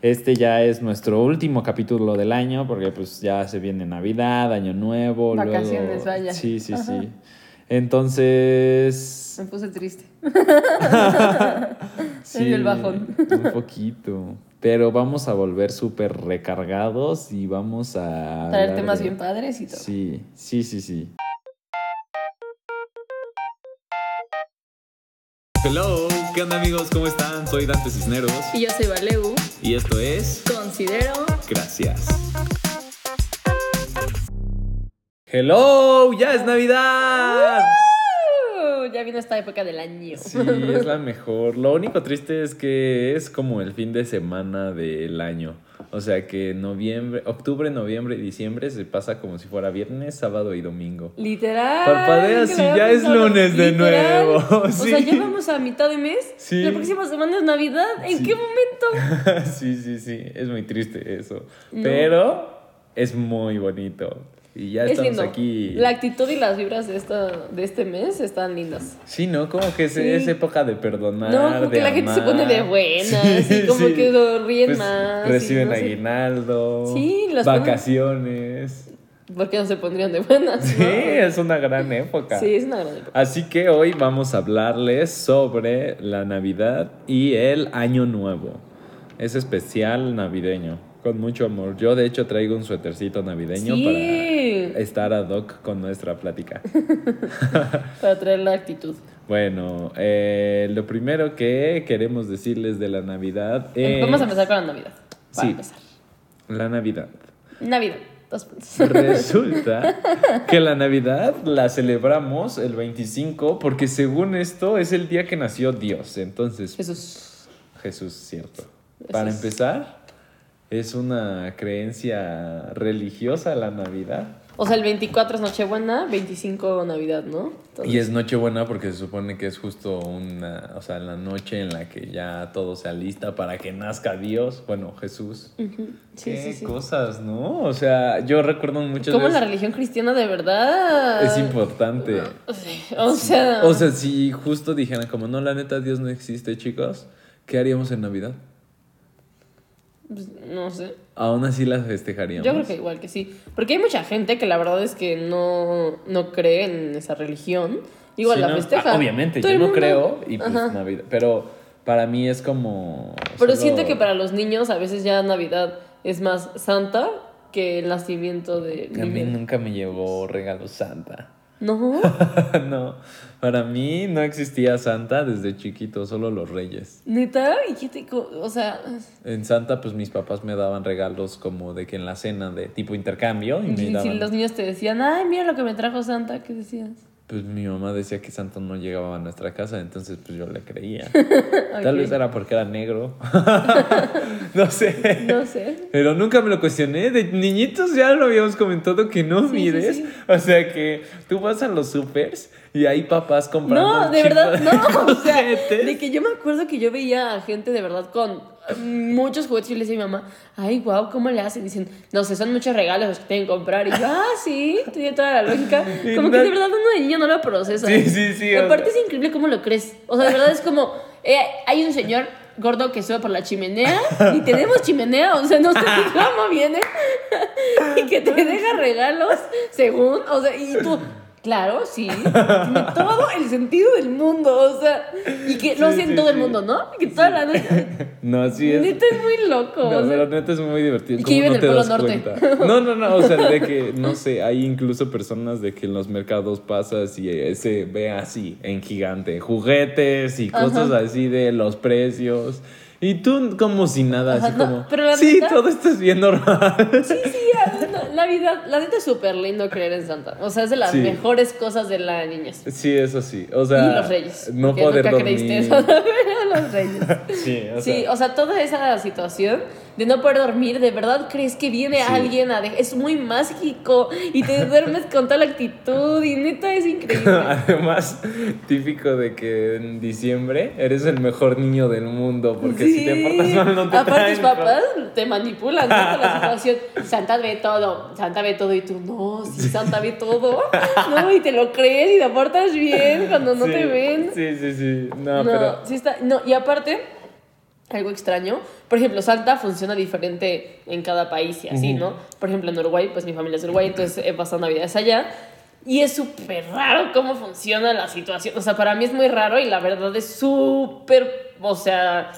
Este ya es nuestro último capítulo del año porque pues ya se viene Navidad, Año Nuevo. luego- Vacaciones, vaya. Sí, sí, Ajá. sí. Entonces... Me puse triste. Sí, el bajón. Un poquito. Pero vamos a volver súper recargados y vamos a... Traer temas de- bien padres y todo. Sí, sí, sí, sí. Hello, ¿qué onda amigos? ¿Cómo están? Soy Dante Cisneros Y yo soy Valeu. y esto es Considero. Gracias. Hello, ya es Navidad. Uh, ya vino esta época del año. Sí, es la mejor. Lo único triste es que es como el fin de semana del año. O sea que noviembre, octubre, noviembre y diciembre se pasa como si fuera viernes, sábado y domingo. Literal. Parpadeas y claro, ya es lunes de nuevo, O sea, ya vamos a mitad de mes. Sí. La próxima semana es Navidad. ¿En Sí. qué momento? sí, sí, sí, es muy triste eso. No. Pero es muy bonito. Y ya es estamos lindo. aquí. La actitud y las vibras de, esta, de este mes están lindas. Sí, ¿no? Como que es, Sí. es época de perdonar. No, como de que la gente se pone de buenas Sí, y como sí. que ríen Pues, más. Reciben no aguinaldo. Sí, las ponen- vacaciones. ¿Por qué no se pondrían de buenas? Sí, es una gran época. Sí, es una gran época. Así que hoy vamos a hablarles sobre la Navidad y el Año Nuevo. Es especial navideño, con mucho amor. Yo de hecho traigo un suétercito navideño Sí. para estar ad hoc con nuestra plática. Para traer la actitud. bueno, eh, lo primero que queremos decirles de la Navidad es... Vamos a empezar con la Navidad. Para Sí. empezar. La Navidad. Navidad. Dos puntos. Resulta que la Navidad la celebramos el 25 porque según esto es el día que nació Dios. Entonces, Jesús. Jesús, cierto. Para empezar, es una creencia religiosa la Navidad. O sea, el 24 es Nochebuena, 25 Navidad, ¿no? Entonces, Y es Nochebuena porque se supone que es justo una, o sea, la noche en la que ya todo se alista para que nazca Dios, bueno, Jesús. Ujú. Sí, Qué sí, sí. cosas, ¿no? O sea, yo recuerdo muchas Como la veces... religión cristiana de verdad. Es importante. Sí, O sea. O sea, si justo dijeran como, no, la neta, Dios no existe, chicos, ¿qué haríamos en Navidad? Pues, no sé. Aún así las festejaríamos. Yo creo que igual que sí. Porque hay mucha gente que la verdad es que no, no cree en esa religión. Igual Sí, la no, festeja. ah, obviamente, Todo yo no creo y pues Ajá. Navidad. Pero para mí es como. Pero solo- siento que para los niños a veces ya Navidad es más santa que el nacimiento de A mí nunca me llevó regalo Santa. No. no, para mí no existía Santa desde chiquito, solo los reyes. Neta, y qué te co- o sea, En Santa, pues mis papás me daban regalos como de que en la cena de tipo intercambio y si los niños te decían, ay, mira lo que me trajo Santa, ¿qué decías? Pues mi mamá decía que Santa no llegaba a nuestra casa, entonces pues yo le creía. Tal vez era porque era negro. no sé. No sé. Pero nunca me lo cuestioné. De niñitos ya lo habíamos comentado que no Sí, mires. sí, sí. O sea que tú vas a los supers y hay papás comprando. No, de verdad, de no. O sea, de que yo me acuerdo que yo veía a gente de verdad con muchos juguetes y yo le decía a mi mamá, ay, wow, ¿cómo le hacen? Dicen, no sé, son muchos regalos los que tienen que comprar. Y yo, ah, sí, tiene toda la lógica. Como que de verdad uno de niño no lo procesa. Sí, sí, sí, Y aparte es increíble cómo lo crees. O sea, de verdad es como, eh, hay un señor gordo que sube por la chimenea y tenemos chimenea, o sea, no sé cómo viene y que te deja regalos según, o sea, y tú, claro, sí, tiene todo el sentido del mundo, o sea, y que lo Sí, hacen sí, todo el mundo, ¿no? Que toda la noche, No, así es. neta es muy loco, No, o sea, pero neta es muy divertido. Y que ¿Cómo vive en el Polo Norte. cuenta? No, no, no. O sea, de que, no sé, hay incluso personas de que en los mercados pasas y eh, se ve así, en gigante, juguetes y cosas Ajá. así de los precios. Y tú como si nada, Ajá, así no, como... pero la sí, neta- todo esto es bien normal. Sí, sí, no, Navidad, la neta es súper lindo creer en Santa, o sea, es de las Sí. mejores cosas de la niñez. Sí, eso sí. O sea, y los reyes. no poder nunca dormir. creíste eso, los reyes. Sí, o Sí, o sea, toda esa situación de no poder dormir, de verdad crees que viene Sí. alguien a de- es muy mágico y te duermes con toda la actitud y neta es increíble. Además, típico de que en diciembre eres el mejor niño del mundo, porque si te Sí. portas mal no te Aparte traen, tus papás te manipulan ¿no? con la situación. Santa ve todo, Santa ve todo y tú no, sí, Santa ve todo. No, y te lo crees y te portas bien cuando no Sí, te ven. Sí, sí, sí. No, No, pero. sí está. No, y aparte, algo extraño. Por ejemplo, Santa funciona diferente en cada país y así. ¿no? Por ejemplo, en Uruguay, pues mi familia es de Uruguay, entonces he pasado navidades allá. Y es súper raro cómo funciona la situación. O sea, para mí es muy raro y la verdad es súper, o sea,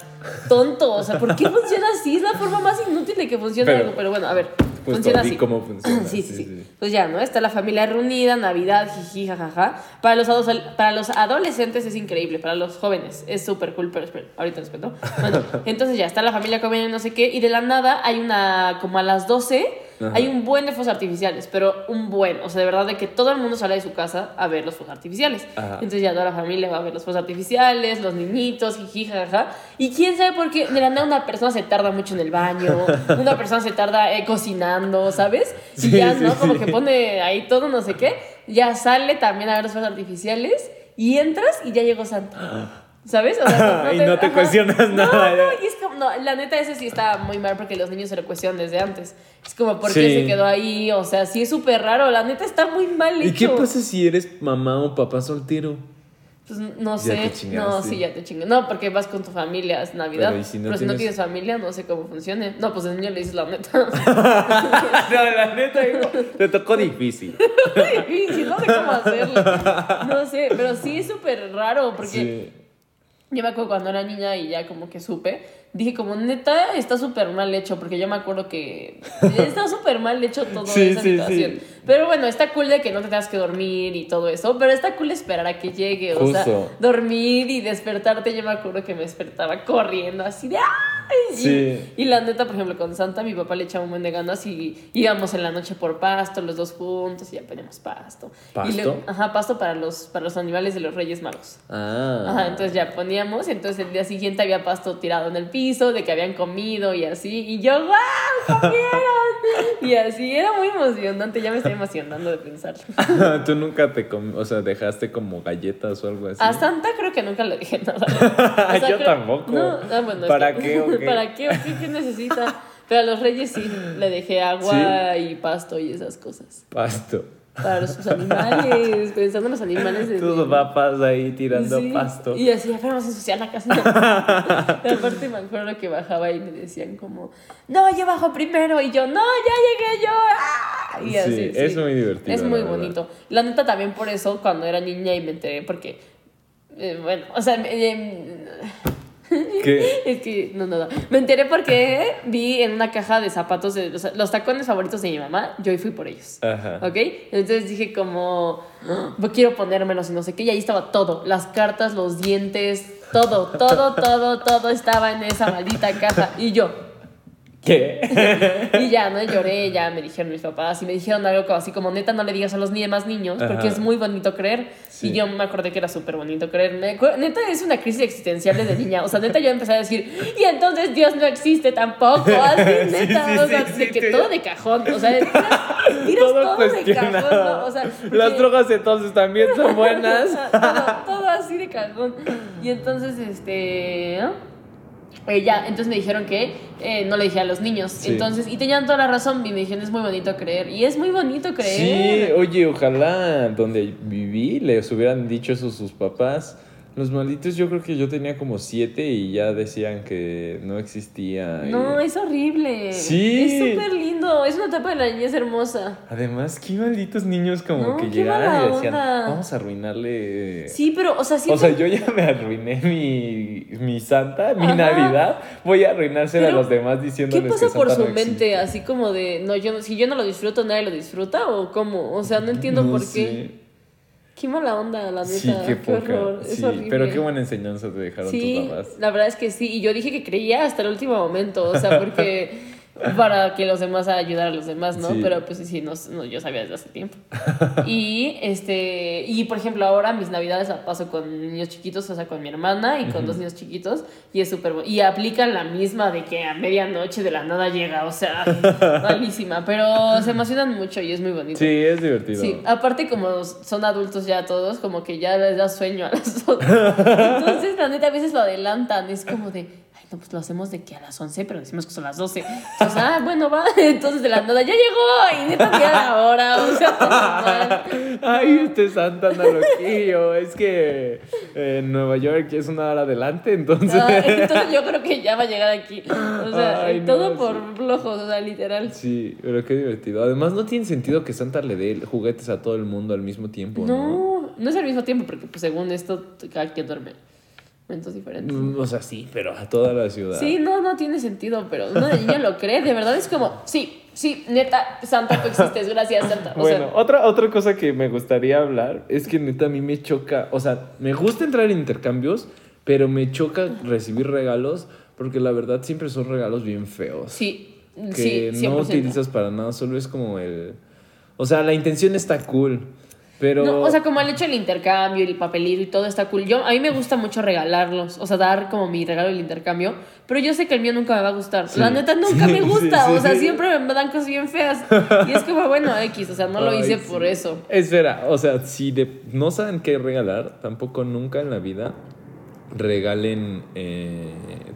tonto. O sea, ¿por qué funciona así? Es la forma más inútil de que funcione Pero- algo. Pero bueno, a ver, Pues funciona di así. cómo funciona. Sí, sí, sí, Pues ya, ¿no? Está la familia reunida, Navidad, jiji, jajaja. Para los, adolescentes, para los adolescentes es increíble, para los jóvenes es súper cool, pero espera, ahorita les cuento. Bueno, entonces ya está la familia comiendo no sé qué, y de la nada hay una, como a las 12, Ajá. hay un buen de fuegos artificiales, pero un buen, o sea, de verdad de que todo el mundo sale de su casa a ver los fuegos artificiales. Ajá. Entonces ya toda la familia va a ver los fuegos artificiales, los niñitos, jiji, jajaja. Y quién sabe por qué, de la nada una persona se tarda mucho en el baño, una persona se tarda eh, cocinando, ¿sabes? Y Sí, ya, ¿no? sí. Como que pone ahí todo, no sé qué. Ya sale también a ver los fuegos artificiales y entras y ya llegó Santa. ¿Sabes? O sea, Y no te cuestionas nada. No, no, y es como, no, la neta, ese sí está muy mal porque los niños se lo cuestionan desde antes. Es como, ¿por qué Sí. se quedó ahí? O sea, sí es súper raro. La neta está muy mal hecho. ¿Y qué pasa si eres mamá o papá soltero? Pues no Ya sé. te no, sí, ya te chingué. No, porque vas con tu familia, es Navidad. Pero, ¿y si no Pero si no tienes- tienes familia, no sé cómo funcione. No, pues el niño le dices la neta. no, la neta, hijo, te tocó difícil. Difícil, no sé cómo hacerlo. No sé, pero sí es súper raro porque Sí. Yo me acuerdo cuando era niña y ya como que supe, dije como neta está súper mal hecho porque yo me acuerdo que está súper mal hecho todo Sí, esa sí, situación. sí. Pero bueno, está cool de que no te tengas que dormir y todo eso, pero está cool esperar a que llegue, o sea, Justo. dormir y despertarte. Yo me acuerdo que me despertaba corriendo así de ¡ay! Sí. Y, y la neta, por ejemplo, con Santa, mi papá le echaba un buen de ganas y íbamos en la noche por pasto, los dos juntos, y ya poníamos pasto. Y ¿Pasto? luego- ajá, pasto para los, para los animales de los Reyes Magos. Ah. Ajá, entonces ya poníamos, y entonces el día siguiente había pasto tirado en el piso, de que habían comido y así, y yo, ¡guau! ¡Comieron! y así, era muy emocionante, ya me estoy emocionando de pensarlo. Tú nunca te com o sea, dejaste como galletas o algo así. A Santa creo que nunca le dije nada. O sea, Yo creo- tampoco. No, ah, bueno, es ¿Para que- qué ¿Para qué qué, qué necesita? Pero a los reyes sí, le dejé agua y pasto y esas cosas. Pasto. Para sus animales, pensando en los animales de Tus papas ahí tirando Sí, pasto. Y así, ya vamos a ensuciar la casa. y aparte me acuerdo que bajaba y me decían como, no, yo bajo primero. Y yo, no, ya llegué yo. ¡Ah! Y Sí, así, es muy divertido, Es muy la bonito. La neta también por eso, cuando era niña y me enteré, porque, eh, bueno, o sea, eh, ¿Qué? es que, no, no, no. Me enteré porque vi en una caja de zapatos de los, los tacones favoritos de mi mamá. Yo fui por ellos. Ajá. ¿Ok? Entonces dije como, "Ah, quiero ponérmelos y no sé qué. Y ahí estaba todo. Las cartas, los dientes, todo, todo, todo, todo estaba en esa maldita caja. Y yo, ¿Qué? y ya, ¿no? Lloré, ya me dijeron mis papás y me dijeron algo así como, neta, no le digas a los demás niños porque Ajá. es muy bonito creer. Sí. Y yo me acordé que era súper bonito creer. Me neta, es una crisis existencial desde niña. O sea, neta, yo empecé a decir, y entonces Dios no existe tampoco. Así, Sí, neta, sí, o sea, sí, de sí, que todo de cajón. O sea, tiras, tiras todo, de cajón. ¿no? O sea, Las drogas entonces también son buenas. todo, todo así de cajón. Y entonces, este. ¿no? Eh, ya, entonces me dijeron que eh, no le dije a los niños. Sí. Entonces, y tenían toda la razón. Y me dijeron, es muy bonito creer. Y es muy bonito Sí, creer. oye, ojalá donde viví les hubieran dicho eso sus papás. Los malditos, yo creo que yo tenía como siete y ya decían que no existía. y- No, es horrible. Sí. Es súper lindo. Es una etapa de la niñez hermosa. Además, qué malditos niños como No, que qué mala y decían, onda. vamos a arruinarle. Sí, pero, o sea, O siento. sea, yo ya me arruiné mi, mi santa, mi Ajá. Navidad. Voy a arruinársela a los demás ¿Qué diciéndoles pasa que por Santa su no mente? Así como de, no, yo, si yo no lo disfruto, nadie lo disfruta, o cómo? O sea, no entiendo No por sé. qué. Qué mala onda, la neta. Sí, qué poca. horror. Es Sí, horrible. pero qué buena enseñanza te dejaron Sí, tus papás. la verdad es que sí. Y yo dije que creía hasta el último momento. O sea, porque. para que los demás ayudar a los demás, ¿no? Sí. Pero pues sí, no, no, yo sabía desde hace tiempo. y este. Y por ejemplo, ahora mis navidades las paso con niños chiquitos, o sea, con mi hermana y con dos niños chiquitos. Y es súper bu- Y aplican la misma de que a medianoche de la nada llega. O sea, malísima. Pero se emocionan mucho y es muy bonito. Sí, es divertido. Sí, aparte como son adultos ya todos, como que ya les da sueño a los otros. Entonces, la neta, a veces lo adelantan. Es como de, no, pues lo hacemos de que a las 11, pero decimos que son las 12. Entonces, ah, bueno, va. Entonces de la nada, ya llegó. Y neta, mira la hora. O sea. Ay, este santa anda loquillo. Es que eh, en Nueva York es una hora adelante, entonces. Ah, entonces yo creo que ya va a llegar aquí. O sea, Ay, todo no, por flojos, o sea, literal. Sí, pero qué divertido. Además, no tiene sentido que Santa le dé juguetes a todo el mundo al mismo tiempo, ¿no? No, no es al mismo tiempo, porque pues, según esto, cada quien duerme momentos diferentes. Mm, O sea, sí, pero a toda la ciudad. Sí, no, no tiene sentido, pero una niña lo cree. De verdad es como, sí, sí, neta, Santa, tú existes, gracias, Santa. O Bueno, sea, otra, otra cosa que me gustaría hablar es que neta a mí me choca, o sea, me gusta entrar en intercambios, pero me choca recibir regalos porque la verdad siempre son regalos bien feos. sí, que sí, 100%. no utilizas para nada, solo es como el... O sea, la intención está cool, pero... No, o sea, como el hecho del intercambio y el papelito y todo está cool. Yo, a mí me gusta mucho regalarlos, o sea, dar como mi regalo del intercambio, pero yo sé que el mío nunca me va a gustar. Sí. La neta nunca Sí, me gusta, sí, o sea, siempre me dan cosas bien feas. Y es como, bueno, X, o sea, no lo Ay, hice por eso. Espera, o sea, si de- no saben qué regalar, tampoco nunca en la vida regalen eh,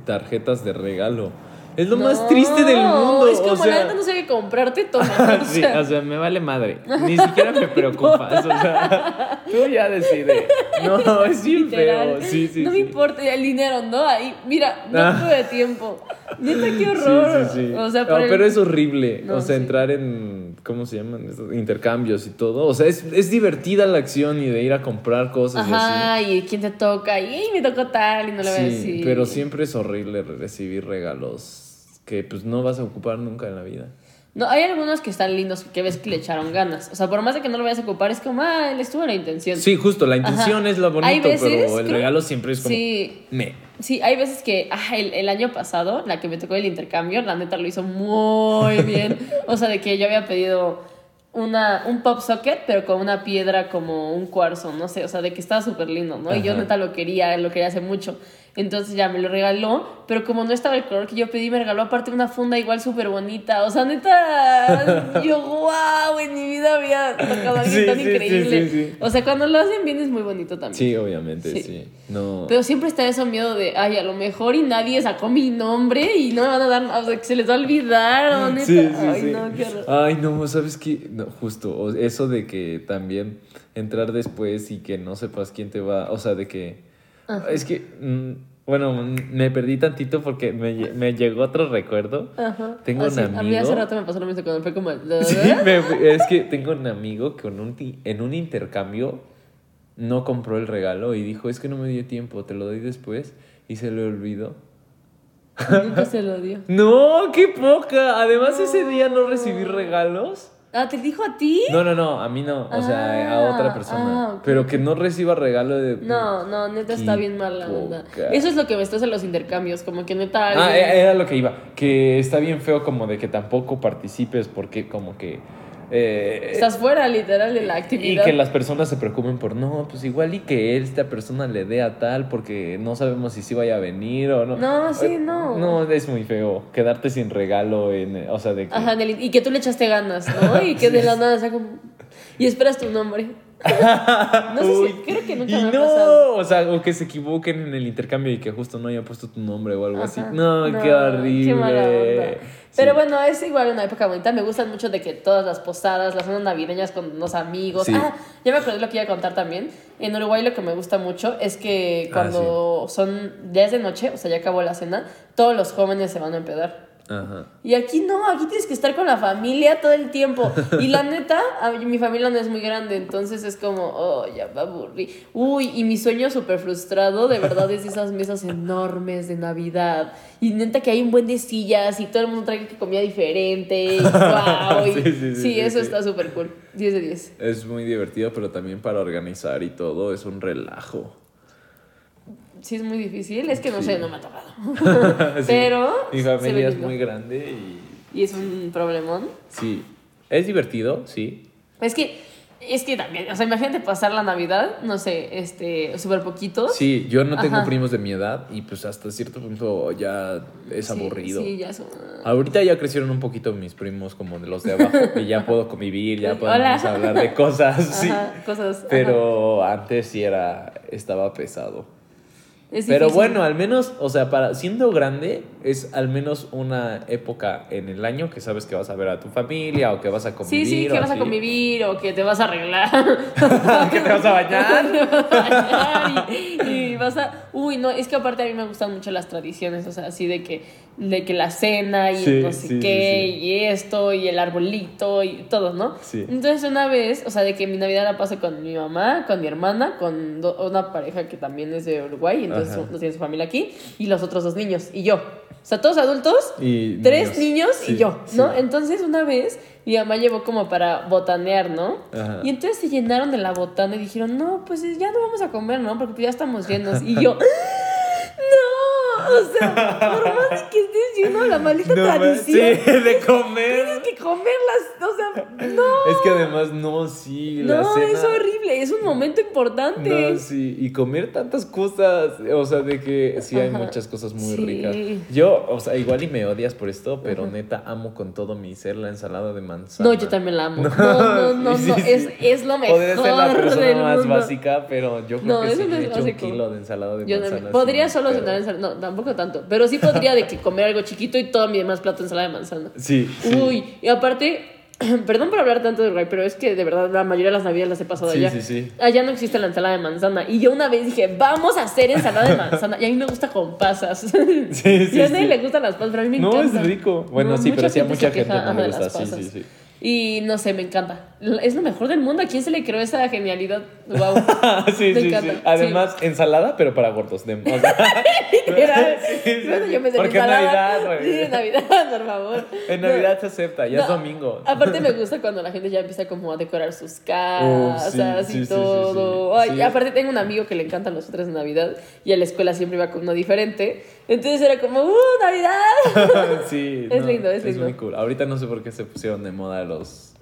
tarjetas de regalo. Es lo más No, triste del mundo. Es como, o sea, la neta no sé qué comprarte, toma. O sí, o sea, me vale madre. Ni siquiera me preocupas. O sea, tú ya decides. No, es bien feo. Sí, sí, no sí. me importa el dinero, ¿no? Ahí, mira, no Ah. tuve tiempo. Neta, qué horror. Sí, sí, sí. O sea, No, el- pero es horrible. No, o sea, entrar en. ¿Cómo se llaman? Estos intercambios y todo. O sea, es, es divertida la acción y de ir a comprar cosas y así. Ajá, y quién te toca, y "Ey, me tocó tal, y no le voy a decir. pero siempre es horrible recibir regalos que pues no vas a ocupar nunca en la vida. No, hay algunos que están lindos que ves que le echaron ganas. O sea, por más de que no lo vayas a ocupar, es como, ah, le estuvo la intención. Sí, justo, la intención Ajá. es lo bonito, veces, pero el creo- regalo siempre es como Sí, me. sí, hay veces que, ah, el, el año pasado, la que me tocó el intercambio, la neta lo hizo muy bien. O sea, de que yo había pedido una, un pop socket, pero con una piedra como un cuarzo, no sé, o sea, de que estaba súper lindo, ¿no? Y yo neta lo quería, lo quería hace mucho. Entonces ya me lo regaló, pero como no estaba el color que yo pedí, me regaló aparte una funda igual súper bonita. O sea, neta, yo, wow, en mi vida había tocado a alguien Sí, tan sí, increíble. sí, sí. O sea, cuando lo hacen bien es muy bonito también. Sí, obviamente, sí. No. Pero siempre está ese miedo de, ay, a lo mejor y nadie sacó mi nombre y no me van a dar, o sea, que se les va a olvidar, o neta. Sí, sí, ay, sí. no, qué horror. Ay, no, ¿sabes qué? No, justo, o- eso de que también entrar después y que no sepas quién te va, o sea, de que... Es que, mm, bueno, mm, me perdí tantito porque me, me llegó otro recuerdo. Ajá. Tengo Ah, un sí, A mí amigo. hace rato me pasó lo mismo cuando fue como. Sí, me- es que tengo un amigo que en un, ti- en un intercambio no compró el regalo y dijo, es que no me dio tiempo, te lo doy después y se le olvidó. Nunca se lo dio. No, qué poca. Además ese día no recibí regalos. Ah, ¿te dijo a ti? No, no, no, a mí no, o sea, a otra Ah, persona. ah. Pero que no reciba regalo de... No, no, neta está bien mal la onda. Eso es lo que me estás en los intercambios, como que neta. Ah, alguien- era lo que iba. Que está bien feo como de que tampoco participes porque como que... eh, Estás fuera, literal, de la Y actividad. que las personas se preocupen por, no, pues igual y que esta persona le dé a tal porque no sabemos si sí vaya a venir o no. No, sí, Eh, no. No, es muy feo. Quedarte sin regalo, en, o sea, de que... Ajá, y que tú le echaste ganas, ¿no? Y que de la nada sea como. Y esperas tu nombre. No sé si. Creo que nunca y me ha no, pasado. o sea, o que se equivoquen en el intercambio y que justo no hayan puesto tu nombre o algo así. No, qué horrible. Qué mala onda. Sí. Pero bueno, es igual una época bonita. Me gustan mucho de que todas las posadas, las zonas navideñas con los amigos. Sí. Ah, ya me acordé lo que iba a contar también. En Uruguay lo que me gusta mucho es que Ah, cuando son días de noche, o sea, ya acabó la cena, todos los jóvenes se van a empedar. Ajá. Y aquí no, aquí tienes que estar con la familia todo el tiempo. Y la neta, a mí- mi familia no es muy grande, entonces es como, oh, ya me aburrí. Uy, y mi sueño súper frustrado, de verdad, es esas mesas enormes de Navidad. Y neta que hay un buen de sillas y todo el mundo trae comida diferente. Y, wow, y- Sí, sí, sí, sí, eso está súper cool. 10 de 10. Es muy divertido, pero también para organizar y todo es un relajo. Sí, es muy difícil, es que no Sí. sé, no me ha tocado. Sí. Pero Mi familia es muy grande y... Y es un problemón. Sí. Es divertido, sí. Es que, es que también, o sea, imagínate pasar la Navidad, no sé, este, súper poquitos. Sí, yo no tengo Ajá. primos de mi edad y pues hasta cierto punto ya es Sí, aburrido. Sí, ya son. Ahorita ya crecieron un poquito mis primos como de los de abajo y ya puedo convivir, ya podemos hablar de cosas, sí. Ajá, cosas. ajá. Pero antes sí era, estaba pesado. Es Pero bueno, al menos, o sea, para siendo grande, es al menos una época en el año que sabes que vas a ver a tu familia o que vas a convivir. Sí, sí, que vas a convivir o que te vas a arreglar. que te vas a bañar. Te vas a bañar y, y vas a... Uy, no, es que aparte a mí me gustan mucho las tradiciones, o sea, así de que, de que la cena y Sí, no sé sí, qué, sí. y esto, y el arbolito, y todo, ¿no? Sí. Entonces una vez, o sea, de que mi Navidad la paso con mi mamá, con mi hermana, con do- una pareja que también es de Uruguay, entonces Ajá. no tiene su familia aquí, y los otros dos niños, y yo. O sea, todos adultos, Y tres niños y Sí, yo, sí. ¿no? Entonces una vez mi mamá llevó como para botanear, ¿no? Ajá. Y entonces se llenaron de la botana y dijeron, no, pues ya no vamos a comer, ¿no? Porque pues ya estamos llenos. Y yo, o sea, por más de que estés lleno de la maldita No, tradición, sí, de comer. tienes que comerlas, o sea, no. Es que además, no, sí, la No, cena. es horrible, es un momento importante. No, sí, y comer tantas cosas, o sea, de que sí hay Ajá. muchas cosas muy Sí. ricas. Yo, o sea, igual y me odias por esto, pero neta amo con todo mi ser la ensalada de manzana. No, yo también la amo. No, no, no, Sí, no, sí, es, es lo mejor. Podría ser la persona del más mundo. básica, pero yo creo que sí me es echo un kilo de ensalada de Yo manzana. podría solo cenar ensalada, no, tampoco tanto, pero sí podría de que comer algo chiquito y todo mi demás plato ensalada de manzana. Sí, sí. Uy, y aparte, perdón por hablar tanto de Uruguay, pero es que de verdad la mayoría de las navidades las he pasado Sí, allá. sí, sí. Allá no existe la ensalada de manzana. Y yo una vez dije, vamos a hacer ensalada de manzana. Y a mí me gusta con pasas. Sí, sí, y a nadie sí. le gustan las pasas, pero a mí me No, encanta. es rico. Bueno, sí, pero sí a mucha gente no le gusta. Sí, sí, sí. Y no sé, me encanta. Es lo mejor del mundo. ¿A quién se le creó esa genialidad? Wow. sí, Me sí, encanta, sí. Además, ensalada, pero para gordos. De, Literal. Sí, sí, Bueno, yo me sé Porque es. Navidad, güey. Sí, es Navidad, por favor. en No. Navidad se acepta, ya es No, domingo. Aparte me gusta cuando la gente ya empieza como a decorar sus casas y todo. Ay, aparte tengo un amigo que le encantan los otros de Navidad y a la escuela siempre iba con uno diferente. Entonces era como, ¡uh, Navidad! sí, Es lindo, es Es lindo. muy cool. Ahorita no sé por qué se pusieron de moda los,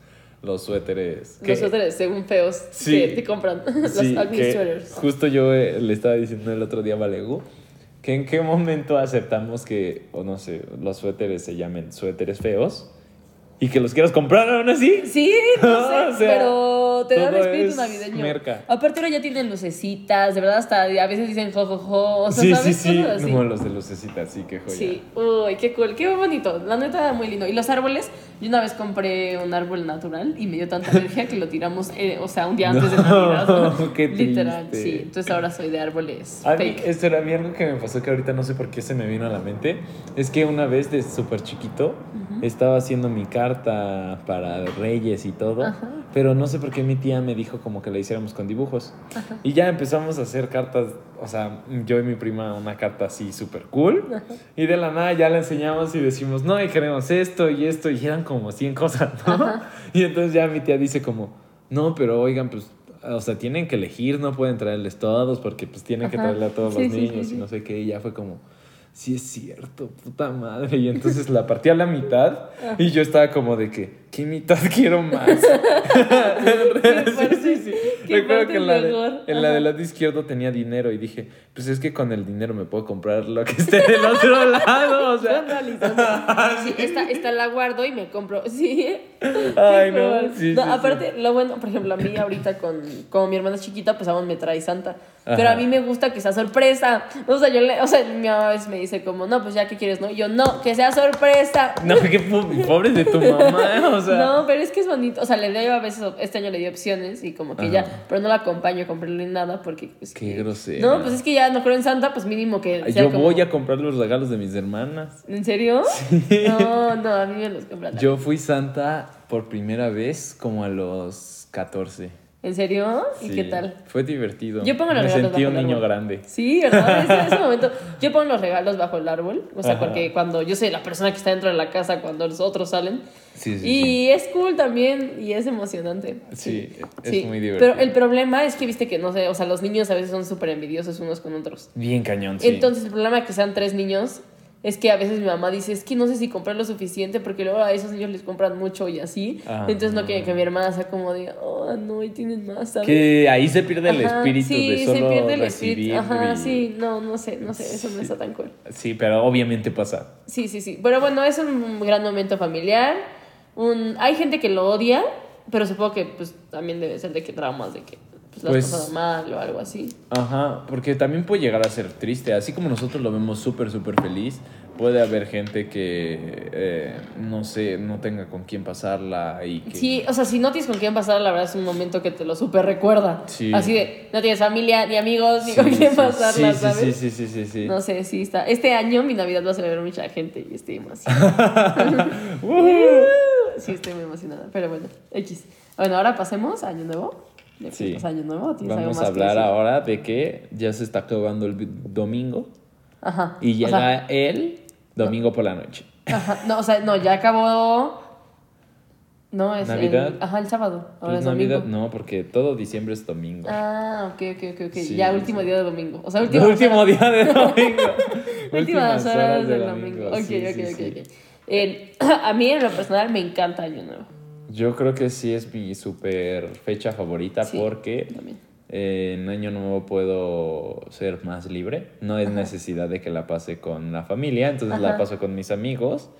los suéteres. que- Los otros, según feos, Sí. que te compran los Sí, ugly que sweaters. justo yo eh, le estaba diciendo el otro día a Valegu que en qué momento aceptamos que, o no sé, los suéteres se llamen suéteres feos y que los quieras comprar aún así. Sí, no sé, O sea, pero te da todo espíritu es navideño. merca. Aparte ahora ya tienen lucecitas, de verdad hasta a veces dicen jojojo, o sea, sí, ¿sabes? sí, sí. Así. No, los de lucecitas, sí, qué joya. Sí, uy, qué cool, qué bonito. La neta, muy lindo. Y los árboles, yo una vez compré un árbol natural y me dio tanta alergia que lo tiramos, eh, o sea, un día antes de No, Navidad. qué Literal, sí. Entonces ahora soy de árboles A mí, fake. esto era mí algo que me pasó que ahorita no sé por qué se me vino a la mente. Es que una vez de súper chiquito estaba haciendo mi carta para Reyes y todo. Ajá. Pero no sé por qué mi tía me dijo como que la hiciéramos con dibujos. Y ya empezamos a hacer cartas, o sea, yo y mi prima una carta así súper cool. Y de la nada ya la enseñamos y decimos, no, y queremos esto y esto. Y eran como 100 cosas, ¿no? Y entonces ya mi tía dice como, no, pero oigan, pues... O sea, tienen que elegir, no pueden traerles todos porque pues tienen que traerle a todos Sí, los niños sí, y no sé qué. Y ya fue como, sí es cierto, puta madre. Y entonces la partí a la mitad y yo estaba como de que, ¿qué mitad quiero más? parte- sí, sí, sí. Recuerdo que en la, de- en la del lado izquierdo tenía dinero y dije, pues es que con el dinero me puedo comprar lo que esté del otro lado. O sea. Sí, esta, esta la guardo y me compro. Sí. Ay, Qué no, cool. sí, No, sí, aparte, lo bueno, por ejemplo, a mí ahorita con como mi hermana es chiquita, pues aún me trae Santa. Pero a mí me gusta que sea sorpresa. O sea, yo le, o sea, mi mamá a veces me dice como, no, pues ya qué quieres, ¿no? Y yo, no, que sea sorpresa. no, po- pobre de tu mamá, o sea. no, pero es que es bonito. O sea, le doy a veces, este año le di opciones y como que Ajá. ya, pero no la acompaño a comprarle nada porque. Pues, Qué grosera. No, pues es que ya no creo en Santa, pues mínimo que. sea Yo como- voy a comprar los regalos de mis hermanas. ¿En serio? No, no, a mí me los compran. Yo fui santa por primera vez como a los 14. ¿En serio? ¿Y Sí, qué tal? Fue divertido. Yo pongo los Me regalos sentí bajo un el niño árbol. grande. Sí, ¿verdad? Ese, ese momento. Yo pongo los regalos bajo el árbol. O sea, Ajá. porque cuando yo soy la persona que está dentro de la casa cuando los otros salen. Sí, sí, y es cool también y es emocionante. Sí, es Sí, muy divertido. Pero el problema es que viste que, no sé, o sea, los niños a veces son súper envidiosos unos con otros. Bien cañón, sí. Entonces, el problema de que sean tres niños es que a veces mi mamá dice, es que no sé si comprar lo suficiente porque luego a esos niños les compran mucho y así. Ah, Entonces, no quieren que mi hermana sea como de, oh, no, y tienen más, ¿sabes? que ahí se pierde el Ajá, espíritu sí, de solo se pierde el espíritu. Ajá, y- sí, no, no sé, no sé, eso no está tan cool. Sí, pero obviamente pasa. Sí, sí, sí. Pero bueno, es un gran momento familiar. Un... Hay gente que lo odia, pero supongo que pues también debe ser de que traumas, de que pues, Pues- mal o algo así. Ajá, porque también puede llegar a ser triste. Así como nosotros lo vemos súper, súper feliz, puede haber gente que, eh, no sé, no tenga con quién pasarla y que... Sí, o sea, si no tienes con quién pasar, la verdad es un momento que te lo súper recuerda. Sí. Así de, no tienes familia, ni amigos, ni con quién sí, pasarla, ¿sabes? Sí, sí, sí, sí, sí. No sé, sí está. Este año mi Navidad va a celebrar mucha gente y estoy emocionada. sí, estoy muy emocionada. Pero bueno, X. Bueno, ahora pasemos a Año Nuevo. ¿Le Sí. pasamos a Año Nuevo? ¿Tienes algo Vamos a hablar ahora de que ya se está acabando el domingo Ajá. y O llega sea, el domingo por la noche. ajá. No, o sea, no, ya acabó. No, es ¿Navidad? El, ajá, el sábado. Ahora Pues es domingo. Navidad, no, porque todo diciembre es domingo. Ah, ok, ok, ok, ok. Sí, ya último sí. día de domingo. O sea, El última último día de domingo. Últimas horas del domingo. Ok, Sí, ok, ok, ok. Eh, a mí en lo personal me encanta Año Nuevo. Yo creo que sí es mi super fecha favorita Sí, porque eh, en Año Nuevo puedo ser más libre. No es necesidad de que la pase con la familia, entonces la Ajá. paso con mis amigos.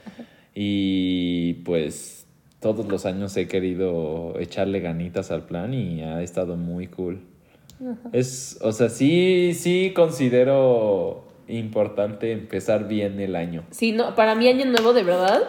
Y pues todos los años he querido echarle ganitas al plan y ha estado muy cool. Es, o sea, sí, sí considero importante empezar bien el año. Sí, no, para mí Año Nuevo, de verdad,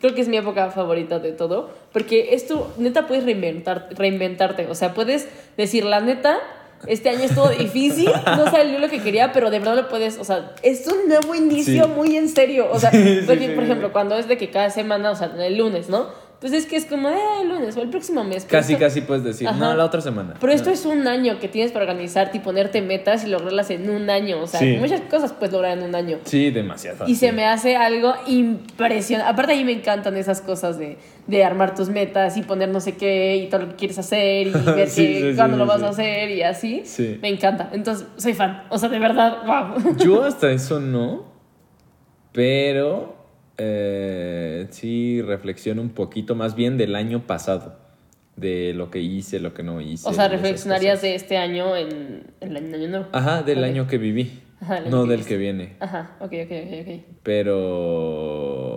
creo que es mi época favorita de todo. Porque esto, neta, puedes reinventar, reinventarte. O sea, puedes decir, la neta, este año estuvo difícil, no salió lo que quería, pero de verdad lo puedes, o sea, es un nuevo inicio Sí. muy en serio. O sea, Sí, sí, porque, sí, por ejemplo, cuando es de que cada semana, o sea, el lunes, ¿no? Pues es que es como, eh, el lunes o el próximo mes. Casi, esto- casi puedes decir, Ajá. no, la otra semana. Pero esto No. es un año que tienes para organizarte y ponerte metas y lograrlas en un año. O sea, Sí. muchas cosas puedes lograr en un año. Sí, demasiado. Y se me hace algo impresionante. Aparte, a mí me encantan esas cosas de, de armar tus metas y poner no sé qué y todo lo que quieres hacer y ver Sí, que- sí, sí, cuándo sí, lo vas a hacer y así. Sí. Me encanta. Entonces, soy fan. O sea, de verdad, wow. Yo hasta eso no, pero eh, sí reflexiono un poquito más bien del año pasado, de lo que hice, lo que no hice. O sea, reflexionarías de este año en, en el año nuevo. Ajá, del año que viví, Ajá, no que del que viene, Ajá, ok, ok, ok, ok. pero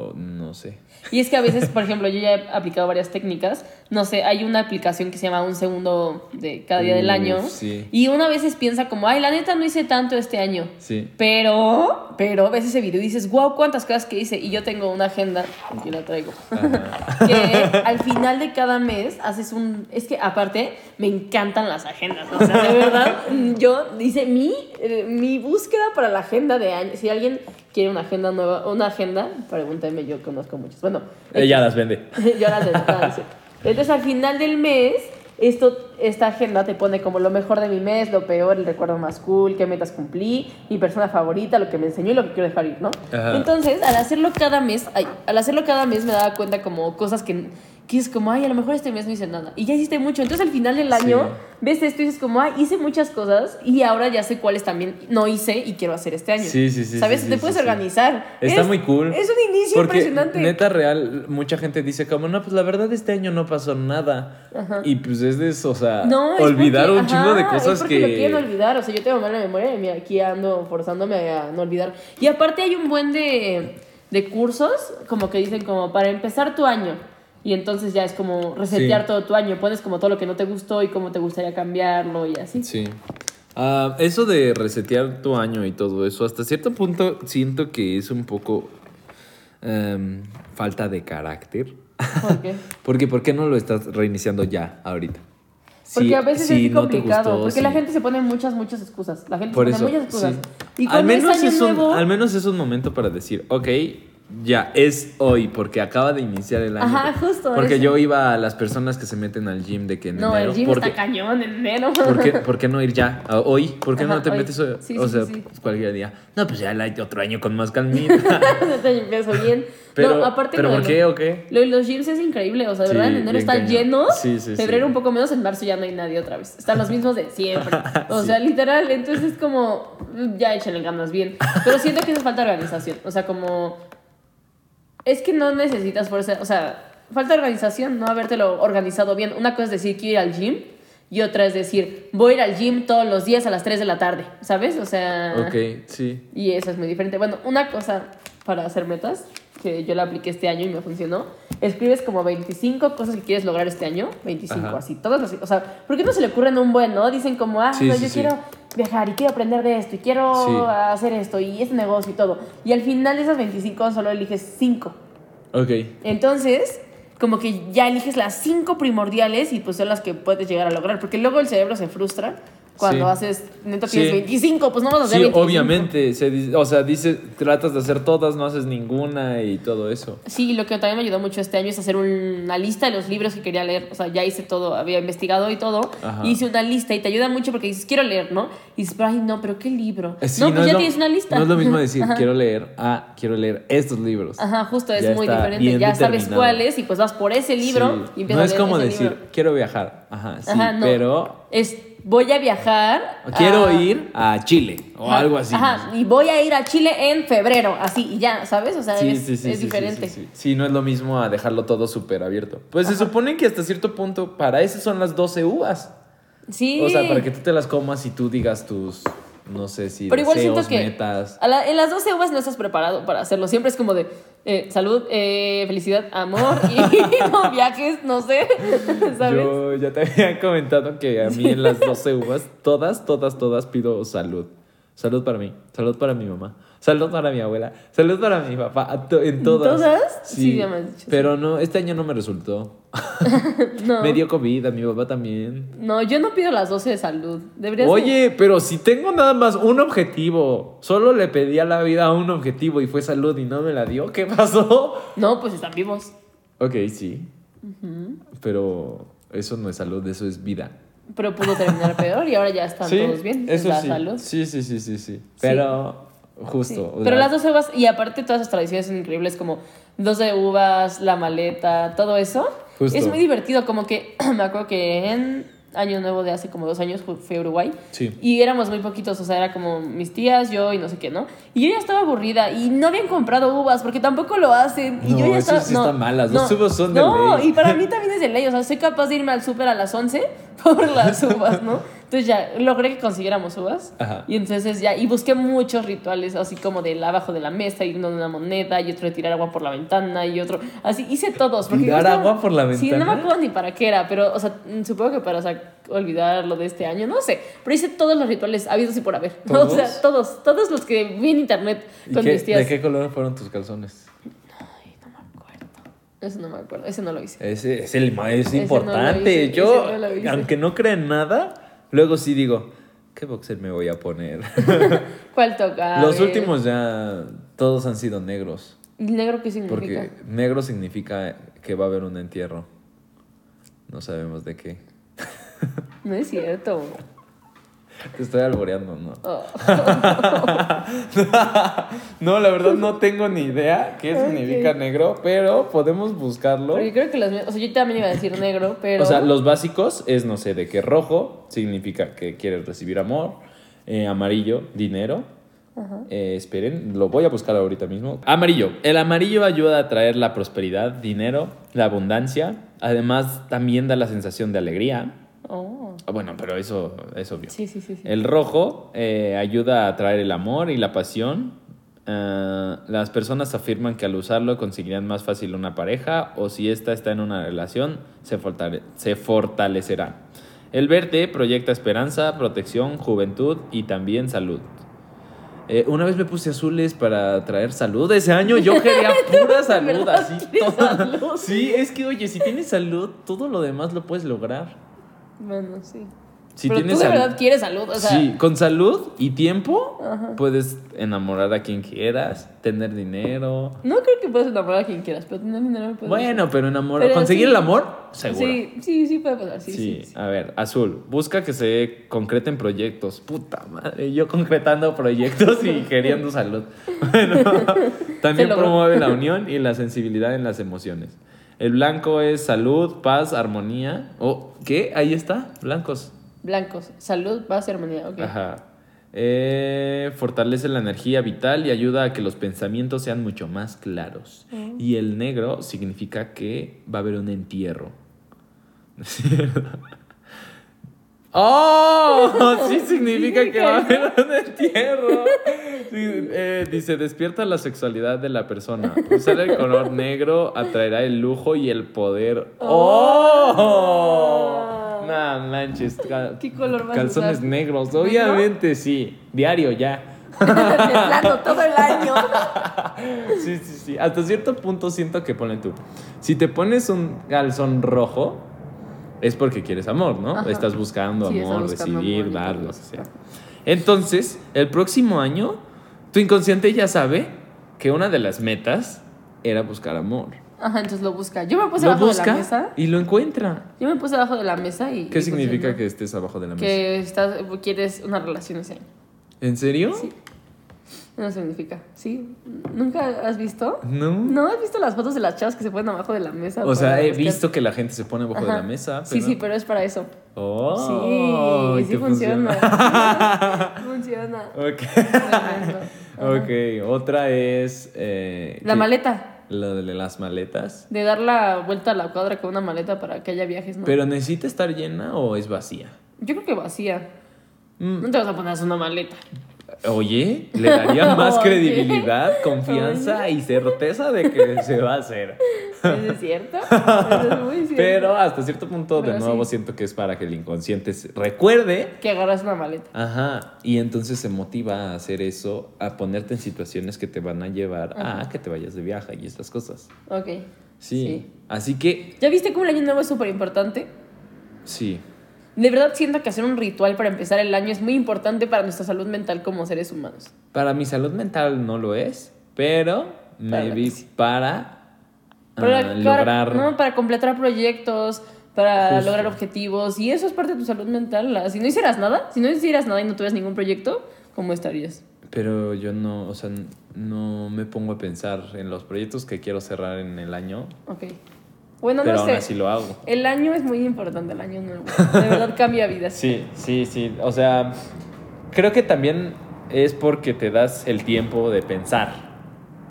no sé. Y es que a veces, por ejemplo, yo ya he aplicado varias técnicas. No sé, hay una aplicación que se llama Un Segundo de cada día del Uf, año. sí. Y uno a veces piensa como, ay, la neta no hice tanto este año. Sí. Pero, pero ves ese video y dices, wow, cuántas cosas que hice. Y yo tengo una agenda, aquí la traigo, que al final de cada mes haces un... Es que aparte me encantan las agendas. O sea, de verdad, yo dice mi, eh, mi búsqueda para la agenda de año. Si alguien quiere una agenda nueva, una agenda, pregúntame, yo conozco muchas. Bueno, Ella las vende. yo las descanso. Entonces al final del mes, esto, esta agenda te pone como lo mejor de mi mes, lo peor, el recuerdo más cool, qué metas cumplí, mi persona favorita, lo que me enseñó y lo que quiero dejar ir, ¿no? Ajá. Entonces, al hacerlo cada mes, ay, al hacerlo cada mes me daba cuenta como cosas que, que es como, ay, a lo mejor este mes no hice nada. Y ya hiciste mucho. Entonces al final del año, Sí. ves esto y dices como, ay, hice muchas cosas y ahora ya sé cuáles también no hice y quiero hacer este año. Sí, sí, sí, ¿Sabes? sí, te sí, puedes organizar. Está Es- muy cool. Es un inicio Porque impresionante. neta real, mucha gente dice como, no, pues la verdad este año no pasó nada. Y pues es de eso, o sea, No, olvidar porque- un chingo de ajá, cosas es porque que... lo quieren olvidar. O sea, yo tengo mala memoria y aquí ando forzándome a no olvidar. Y aparte hay un buen de, de cursos como que dicen como para empezar tu año. Y entonces ya es como resetear Sí. todo tu año. Pones como todo lo que no te gustó y cómo te gustaría cambiarlo y así. Sí. Ah, eso de resetear tu año y todo eso, hasta cierto punto siento que es un poco em, falta de carácter. ¿Por qué? Porque ¿por qué no lo estás reiniciando ya, ahorita? Porque Si- a veces si es no complicado. gustó, porque la si- gente se pone muchas, muchas excusas. La gente Por se eso, pone muchas excusas. sí. Y al, menos es es un, nuevo, al menos es un momento para decir, ok, ya es hoy, porque acaba de iniciar el año. Ajá, justo Porque eso. yo iba a las personas que se meten al gym de que en No, enero. el gym porque, está cañón en enero. ¿por qué, por qué no ir ya? hoy. ¿Por qué Ajá, no te hoy. metes hoy? Sí, o sí, sea, sí, pues, cualquier día. No, pues ya el otro año con más calmita. Te empiezo bien. pero, no, aparte ¿pero por qué o qué? Lo de los gyms es increíble, o sea, de verdad, en enero están cañón. llenos, Sí, sí, febrero un poco menos, en marzo ya no hay nadie otra vez. Están los mismos de siempre. O sea, literal, entonces es como, ya échenle ganas bien. Pero siento que es falta organización, o sea, como, es que no necesitas fuerza, o sea, falta organización, no habértelo organizado bien. Una cosa es decir quiero ir al gym y otra es decir voy a ir al gym todos los días a las 3 de la tarde, ¿sabes? O sea... Ok, sí. Y eso es muy diferente. Bueno, una cosa para hacer metas, que yo la apliqué este año y me funcionó, escribes como 25 cosas que quieres lograr este año, 25 Ajá. así, todas así, o sea, ¿por qué no se le ocurren un buen, no? Dicen como, ah, Sí, no, sí, yo sí. quiero viajar y quiero aprender de esto y quiero Sí. hacer esto y este negocio y todo. Y al final de esas 25 solo eliges 5. Ok. Entonces, como que ya eliges las 5 primordiales y pues son las que puedes llegar a lograr, porque luego el cerebro se frustra cuando Sí. haces, neta Sí. tienes 25, pues no vas a hacer Sí, 25. obviamente. Se, o sea, dice, tratas de hacer todas, no haces ninguna y todo eso. Sí, lo que también me ayudó mucho este año es hacer una lista de los libros que quería leer. O sea, ya hice todo, había investigado y todo. Ajá. Hice una lista y te ayuda mucho porque dices, quiero leer, ¿no? Y dices, pero ay, no, pero ¿qué libro? Eh, sí, no, pues es ya lo- tienes una lista. No es lo mismo decir, Ajá. quiero leer, ah, quiero leer estos libros. Ajá, justo, es Ya muy diferente. Ya sabes determinado. cuáles y pues vas por ese libro Sí. y empiezas No a es leer como ese decir, libro. quiero viajar. Ajá, sí, Ajá, no. pero Es, voy a viajar. quiero a- ir a Chile o Ajá, algo así. Ajá, y voy a ir a Chile en febrero, así, y ya, ¿sabes? O sea, Sí, es, sí, sí, es sí, diferente. Sí, no es lo mismo a dejarlo todo súper abierto. Pues se supone que hasta cierto punto, para eso son las 12 uvas. Sí. O sea, para que tú te las comas y tú digas tus, no sé si Pero igual deseos, siento que metas. a la- en las 12 uvas no estás preparado para hacerlo. Siempre es como de eh, salud, eh, felicidad, amor y no, viajes, no sé. ¿Sabes? Yo ya te había comentado que a mí en las 12 uvas, todas, todas, todas pido salud. Salud para mí, salud para mi mamá, salud para mi abuela, salud para mi papá, a to- en todas. todas? Sí, Sí, ya me has dicho, sí. Pero no, este año no me resultó. no. Me dio COVID, a mi papá también. No, yo no pido las 12 de salud. Deberías. de- Oye, pero si tengo nada más un objetivo, solo le pedí a la vida un objetivo y fue salud y no me la dio, ¿qué pasó? No, pues están vivos. Ok, sí. Pero eso no es salud, eso es vida. Pero pudo terminar peor y ahora ya están todos bien. es Eso la sí. salud. Sí, sí, sí, sí, sí. Pero justo. Sí. Pero las 12 uvas, y aparte todas las tradiciones son increíbles, como 12 uvas, la maleta, todo eso. Justo. Es muy divertido, como que me acuerdo que en Año Nuevo de hace como dos años fu- fui a Uruguay. Sí. Y éramos muy poquitos, o sea, era como mis tías, yo y no sé qué, ¿no? Y yo ya estaba aburrida y no habían comprado uvas porque tampoco lo hacen. Y No, yo ya estaba, sí está mal, las dos uvas son de No, ley. y para mí también es de ley, o sea, soy capaz de irme al súper a las 11 por las uvas, ¿no? Entonces ya logré que consiguiéramos uvas. Ajá. Y entonces ya, y busqué muchos rituales, así como del abajo de la mesa, y uno de una moneda, y otro de tirar agua por la ventana, y otro, así, hice todos. porque ¿Tirar agua por la Sí, no me ventana? acuerdo ni para qué era, pero, o sea, mm, supongo que para, o sea, olvidar lo de este año, no sé. Pero hice todos los rituales habidos y por haber. ¿no? O sea, ¿Todos? todos, todos los que vi en internet ¿Y con qué- mis tías. ¿De qué color fueron tus calzones? Ay, no me acuerdo. Eso no me acuerdo, ese no lo hice. Ese es el más no lo importante. hice, Yo, ese no lo hice. aunque no crea en nada, luego sí digo, ¿qué boxer me voy a poner? ¿Cuál toca? Los últimos ya todos han sido negros. ¿Y negro qué significa? Porque negro significa que va a haber un entierro. No sabemos de qué. No es cierto. Te estoy alboreando, ¿no? Oh. no, la verdad no tengo ni idea qué significa negro, pero podemos buscarlo. Yo creo que los o sea, yo también iba a decir negro, pero... O sea, los básicos es, no sé, de que rojo significa que quieres recibir amor, eh, amarillo, dinero. Eh, esperen, lo voy a buscar ahorita mismo. Amarillo. El amarillo ayuda a traer la prosperidad, dinero, la abundancia. Además, también da la sensación de alegría. Oh, Ah, Bueno, pero eso es obvio. sí, sí, sí. sí. El rojo eh, ayuda a atraer el amor y la pasión. Ah, las personas afirman que al usarlo conseguirán más fácil una pareja o si ésta está en una relación, se, fortale- se fortalecerá. El verde proyecta esperanza, protección, juventud y también salud. Eh, una vez me puse azules para traer salud. Ese año yo quería pura salud, así. ¿Quieres todo. salud? Sí, es que oye, si tienes salud, todo lo demás lo puedes lograr. Bueno, sí. Si pero tienes tú de verdad quieres salud, o sea... sí, con salud y tiempo Ajá. puedes enamorar a quien quieras, tener dinero. No creo que puedas enamorar a quien quieras, pero tener dinero puedes. Bueno, pero enamorar, conseguir sí. el amor, seguro. Sí, sí, sí puede pasar, sí, Sí, a ver, azul, busca que se concreten proyectos. Puta madre, yo concretando proyectos y queriendo salud. Bueno, también promueve la unión y la sensibilidad en las emociones. El blanco es salud, paz, armonía. Oh, ¿qué? Ahí está, blancos. Blancos, salud, paz y armonía, ok. Ajá. Eh, fortalece la energía vital y ayuda a que los pensamientos sean mucho más claros. Y el negro significa que va a haber un entierro. ¡Oh! Sí significa que va a haber un entierro. Sí, eh, dice, despierta la sexualidad de la persona. Usar el color negro atraerá el lujo y el poder. ¡Oh! Nah, manches. Ca- ¿Qué color vas a Calzones usar? negros, obviamente sí. Diario ya. Plano, todo el año. Sí, sí, sí. Hasta cierto punto siento que ponen tú. Si te pones un calzón rojo, es porque quieres amor, ¿no? Ajá. Estás buscando Sí, amor, buscando recibir, amor dar, todo lo que eso. sea. Entonces, el próximo año, tu inconsciente ya sabe que una de las metas era buscar amor. Ajá, entonces lo busca. Yo me puse Lo abajo de la mesa. y lo encuentra. Yo me puse abajo de la mesa y. ¿Qué y significa que estés abajo de la mesa? Que estás, quieres una relación ese año. ¿En serio? Sí. No significa. ¿Sí? ¿Nunca has visto? No. ¿No has visto las fotos de las chavas que se ponen abajo de la mesa? O sea, he buscar? visto que la gente se pone abajo de la mesa. Sí, pero- sí, pero es para eso. Oh, sí, ¿y sí qué funciona. funciona. Ok. Ok, otra es... eh, La maleta. Lo de las maletas. De dar la vuelta a la cuadra con una maleta para que haya viajes, ¿no? ¿Pero necesita estar llena o es vacía? Yo creo que vacía. Mm, No te vas a poner una maleta. Oye, le daría más Oye. credibilidad, confianza y certeza de que se va a hacer. ¿Eso es cierto? Eso es muy cierto. Pero hasta cierto punto, de nuevo, sí. siento que es para que el inconsciente recuerde Que agarras una maleta. Ajá, y entonces se motiva a hacer eso, a ponerte en situaciones que te van a llevar a que te vayas de viaje y estas cosas. Ok. Sí. Sí. Así que, ¿Ya viste cómo el año nuevo es súper importante? sí. De verdad siento que hacer un ritual para empezar el año es muy importante para nuestra salud mental como seres humanos. Para mi salud mental no lo es, pero Para maybe sí. para, Para, ah, para- lograr. no, para completar proyectos, para Justo. lograr objetivos. Y eso es parte de tu salud mental. Si no hicieras nada, si no hicieras nada y no tuvieras ningún proyecto, ¿cómo estarías? Pero yo no, o sea, no me pongo a pensar en los proyectos que quiero cerrar en el año, Ok. Bueno, pero no aún sé. así lo hago. El año es muy importante, el año nuevo. De verdad cambia vidas. Sí, sí, sí. O sea, creo que también es porque te das el tiempo de pensar,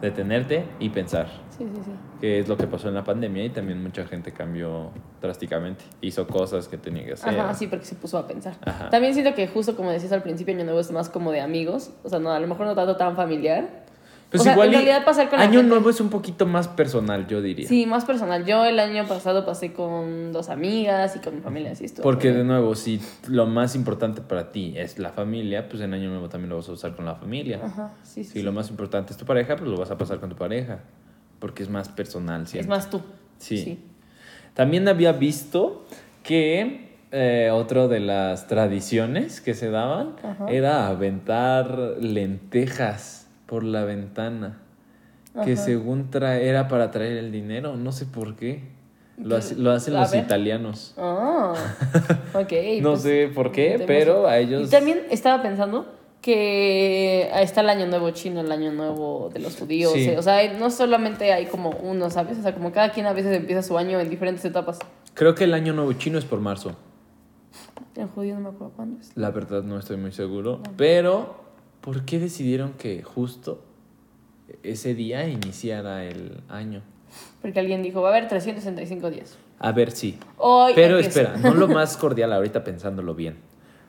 detenerte y pensar. Sí, sí, sí. Que es lo que pasó en la pandemia y también mucha gente cambió drásticamente. Hizo cosas que tenía que hacer. Ajá, sí, porque se puso a pensar. Ajá. También siento que justo como decías al principio, Año Nuevo es más como de amigos. O sea, no, a lo mejor no tanto tan familiar. Pues o sea, igual en realidad pasar con Año Nuevo es un poquito más personal, yo diría. Sí, más personal. Yo el año pasado pasé con dos amigas y con mi familia, así estuvo. Porque de nuevo, si lo más importante para ti es la familia, pues en Año Nuevo también lo vas a usar con la familia. Ajá, sí, sí. Si sí. lo más importante es tu pareja, pues lo vas a pasar con tu pareja. Porque es más personal, Es siento. más tú. Sí. También había visto que eh, otra de las tradiciones que se daban Ajá. era aventar lentejas por la ventana. Que según tra- era para traer el dinero, no sé por qué. Lo, hace- lo hacen A los ver. italianos. Ah, ok. No pues, sé por qué, pero a ellos... Y también estaba pensando que está el año nuevo chino, el año nuevo de los judíos. Sí. eh, O sea, no solamente hay como uno, ¿sabes? O sea, como cada quien a veces empieza su año en diferentes etapas. Creo que el año nuevo chino es por marzo. El judío no me acuerdo cuándo es. La verdad no estoy muy seguro. Pero, ¿por qué decidieron que justo ese día iniciara el año? Porque alguien dijo, va a haber 365 días. A ver, sí. Hoy Pero espera, no lo más cordial ahorita pensándolo bien.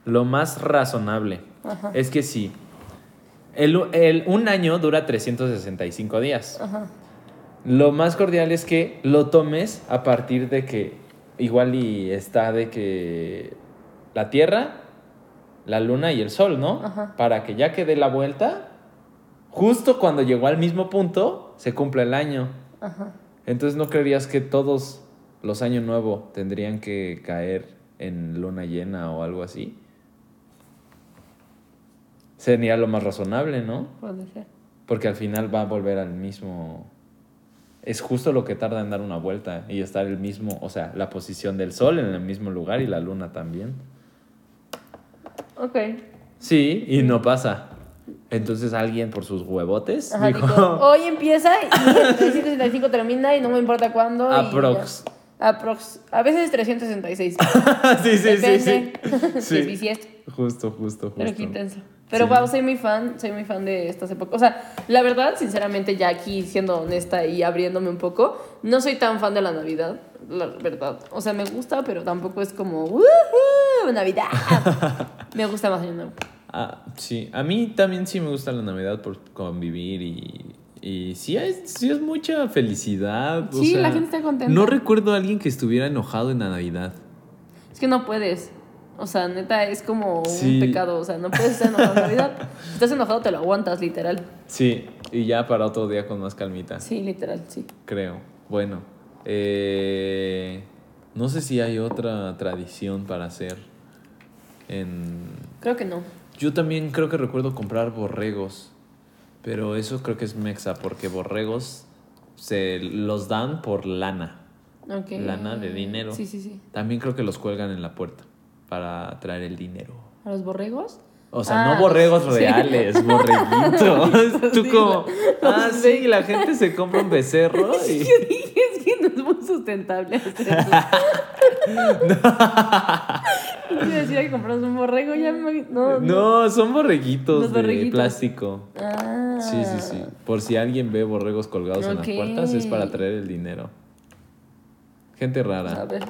Lo más razonable Ajá. es que sí. El, el- un año dura 365 días. Ajá. Lo más cordial es que lo tomes a partir de que igual y está de que la Tierra, la Luna y el Sol, ¿no? Ajá. Para que ya que dé la vuelta, justo cuando llegó al mismo punto, se cumple el año. Ajá. Entonces no creerías que todos los años nuevos tendrían que caer en luna llena o algo así. Sería lo más razonable, ¿no? Puede ser. Porque al final va a volver al mismo... Es justo lo que tarda en dar una vuelta y estar el mismo, o sea, la posición del sol en el mismo lugar y la luna también. Ok. Sí, y no pasa. Entonces alguien por sus huevotes Ajá, dijo, dijo, hoy empieza y el 365 termina y no me importa cuándo. Aprox. Aprox. A veces es 366. sí, sí, sí, sí. Sí. bisiesto. Justo, justo, justo. Pero qué intenso. Pero Sí. wow, soy muy fan, soy muy fan de estas épocas. O sea, la verdad, sinceramente, ya aquí siendo honesta y abriéndome un poco, no soy tan fan de la Navidad, la verdad. O sea, me gusta, pero tampoco es como, "Woohoo", Navidad. me gusta más Año Nuevo. Ah, sí, a mí también sí me gusta la Navidad por convivir y, y sí, es, sí es mucha felicidad. o Sí, la gente está contenta. No recuerdo a alguien que estuviera enojado en la Navidad. Es que no puedes. O sea, neta, es como Sí. un pecado. O sea, no puedes estar enojado en Navidad. Si estás enojado, te lo aguantas, literal. Sí, y ya para otro día con más calmita, Sí, literal, sí. creo. Bueno, eh, no sé si hay otra tradición para hacer en... Creo que no. Yo también creo que recuerdo comprar borregos, pero eso creo que es mexa, porque borregos se los dan por lana. Lana de dinero. Sí, sí, sí. También creo que los cuelgan en la puerta para traer el dinero. ¿A los borregos? O sea, Ah, no borregos sí. reales, borreguitos. Tú como, ah, los sí, la gente se compra un becerro y... Yo dije, es que no es muy sustentable hacer eso. Yo iba a decir que compramos un borrego, ya me imagino- No, no. No, son borreguitos de plástico. Ah. Sí, sí, sí. Por si alguien ve borregos colgados en las puertas, es para traer el dinero. Gente A rara. ver,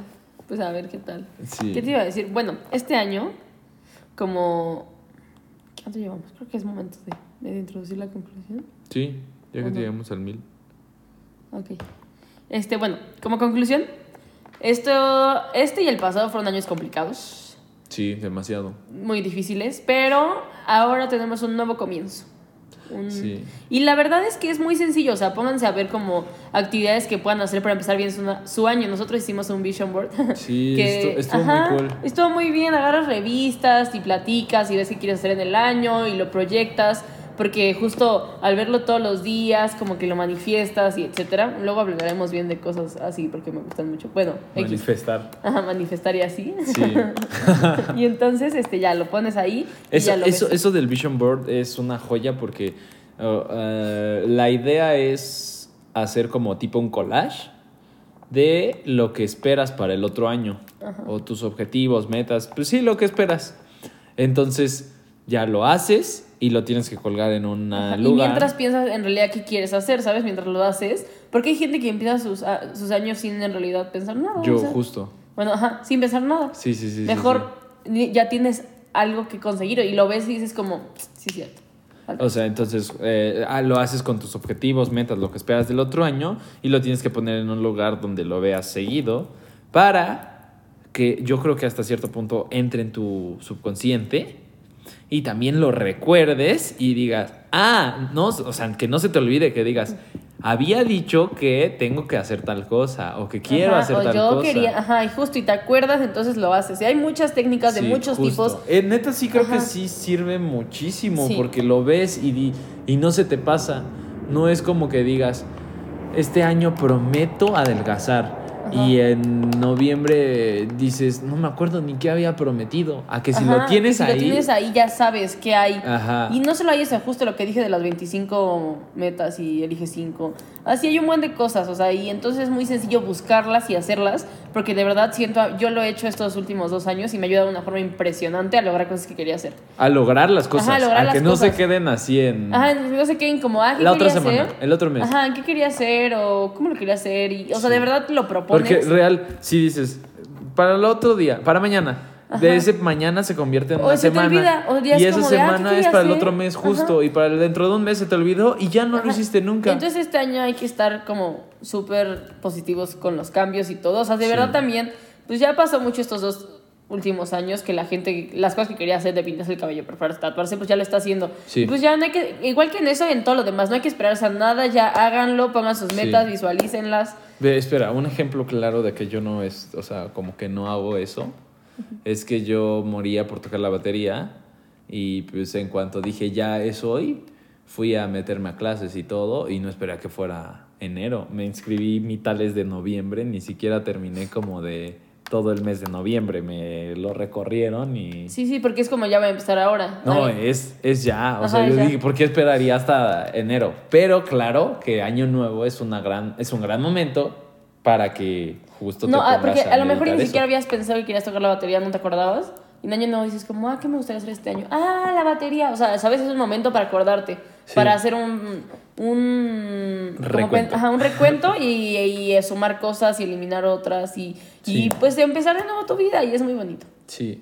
pues a ver qué tal. Sí. ¿Qué te iba a decir? Bueno, este año, como... ¿Cuánto llevamos? Creo que es momento de, de introducir la conclusión. Sí, ya que Ujú. llegamos al mil. Ok. Este, bueno, como conclusión, esto, este y el pasado fueron años complicados, Sí, demasiado. muy difíciles, pero ahora tenemos un nuevo comienzo. Un- Sí. Y la verdad es que es muy sencillo, o sea, pónganse a ver como actividades que puedan hacer para empezar bien su, su año. Nosotros hicimos un vision board. Sí, que, estu- estuvo ajá, muy cool. Estuvo muy bien, agarras revistas y platicas y ves qué quieres hacer en el año y lo proyectas, porque justo al verlo todos los días, como que lo manifiestas y etcétera. Luego hablaremos bien de cosas así porque me gustan mucho. Bueno, X. Manifestar. Ajá, manifestar y así. Sí. y entonces este ya lo pones ahí y Eso, ya lo eso, ves. eso del Vision Board es una joya porque uh, uh, la idea es hacer como tipo un collage de lo que esperas para el otro año o tus objetivos, metas, pues sí, lo que esperas. Entonces ya lo haces y lo tienes que colgar en un Ajá, Y lugar. mientras piensas en realidad qué quieres hacer, ¿sabes? Mientras lo haces. Porque hay gente que empieza sus, a- sus años sin en realidad pensar nada. Yo o sea, justo. Bueno, ajá, sin pensar nada. Sí, sí, sí. sí, Mejor ni- ya tienes algo que conseguir y lo ves y dices como, sí, cierto. sí. O sea, entonces eh, ah, lo haces con tus objetivos, metas, lo que esperas del otro año y lo tienes que poner en un lugar donde lo veas seguido para que yo creo que hasta cierto punto entre en tu subconsciente y también lo recuerdes y digas, ah, no, o sea, que no se te olvide que digas, había dicho que tengo que hacer tal cosa o que quiero Ajá, hacer o tal yo cosa. quería, ajá, y justo, y te acuerdas, entonces lo haces. Y hay muchas técnicas de muchos justo. tipos. Eh, neta, sí creo Ajá. que sí sirve muchísimo Sí. porque lo ves y, di- y no se te pasa. No es como que digas, este año prometo adelgazar. Ajá. Y en noviembre dices, no me acuerdo ni qué había prometido. A que si Ajá, lo tienes si ahí. lo tienes ahí, ya sabes qué hay. Ajá. Y no solo hay eso, justo lo que dije de las 25 metas y elige 5. Así hay un buen de cosas, o sea, y entonces es muy sencillo buscarlas y hacerlas, porque de verdad siento, yo lo he hecho estos últimos dos años y me ha ayudado de una forma impresionante a lograr cosas que quería hacer. A lograr las cosas. Ajá, lograr a las que no se queden así en. Ajá, no sé qué como, ah, ¿qué la otra semana, hacer? el otro mes. Ajá, ¿qué quería hacer? O cómo lo quería hacer. Y, o sea, Sí. de verdad lo propones. Porque real, si dices, para el otro día, para mañana. De Ajá. ese mañana se convierte en O una se te semana. olvida, o días y esa como de, ah, ¿qué semana es para el otro mes justo. Ajá. Y para dentro de un mes se te olvidó y ya no lo Ajá. hiciste nunca. Entonces este año hay que estar como súper positivos con los cambios y todo. O sea, de Sí. verdad también, pues ya pasó mucho estos dos últimos años que la gente, las cosas que quería hacer de pintarse el cabello, pero para tatuarse, pues ya lo está haciendo. Sí. Pues ya no hay que, igual que en eso y en todo lo demás, no hay que esperarse a nada, ya háganlo, pongan sus Sí. metas, visualícenlas. Ve, espera, un ejemplo claro de que yo no es, o sea, como que no hago eso, es que yo moría por tocar la batería y pues en cuanto dije ya es hoy, fui a meterme a clases y todo y no esperé a que fuera enero. Me inscribí mitades de noviembre, ni siquiera terminé como de todo el mes de noviembre, me lo recorrieron y... Sí, sí, porque es como ya va a empezar ahora. No, es, es ya. O Ajá, sea, yo dije, ¿por qué esperaría hasta enero? Pero claro que Año Nuevo es, una gran, es un gran momento para que justo te No, ah, pongas porque a, lo mejor ni eso. siquiera habías pensado que querías tocar la batería, no te acordabas. Y en año nuevo dices como, ah, ¿qué me gustaría hacer este año? Ah, la batería. O sea, sabes, es un momento para acordarte. Sí. Para hacer un... Un Recuento. ajá, un recuento y, y sumar cosas y eliminar otras y, y pues empezar de nuevo tu vida y es muy bonito. Sí.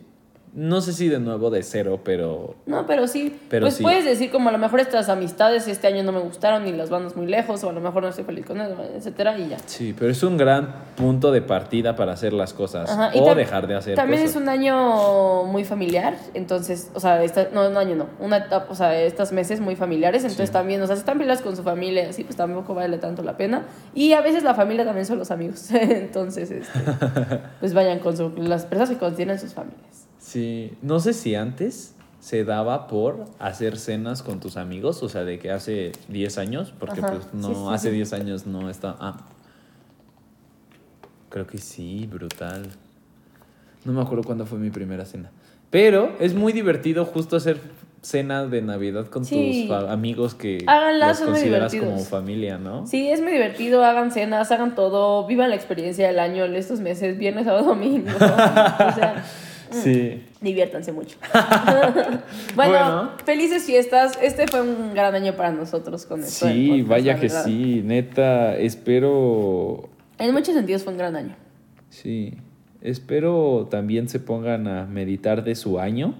No sé si de nuevo de cero, pero No, pero sí. Pero pues sí. puedes decir como a lo mejor estas amistades este año no me gustaron y las bandas muy lejos o a lo mejor no estoy feliz con ellos, etcétera y ya. sí, pero es un gran punto de partida para hacer las cosas Ajá, o dejar de hacer También cosas. es un año muy familiar, entonces, o sea, esta- no, un año no, una etapa, o sea, estos meses muy familiares, entonces Sí. también, o sea, si están peleadas con su familia, así, pues tampoco vale tanto la pena. Y a veces la familia también son los amigos, entonces, este, pues vayan con su, las personas que contienen sus familias. Sí, no sé si antes se daba por hacer cenas con tus amigos, o sea, de que hace 10 años, porque Ajá, pues no, sí, sí, hace sí. 10 años no está... Ah, creo que sí, brutal. No me acuerdo cuándo fue mi primera cena. Pero es muy divertido justo hacer cena de Navidad con tus amigos que los consideras como familia, ¿no? Sí, es muy divertido, hagan cenas, hagan todo, vivan la experiencia del año, estos meses, viernes, sábado, domingo. o sea, Sí. Diviértanse mucho. bueno, Bueno. felices fiestas. Este fue un gran año para nosotros con esto. Sí, podcast, vaya que sí, neta, espero En muchos sentidos fue un gran año. Sí, espero también se pongan a meditar de su año,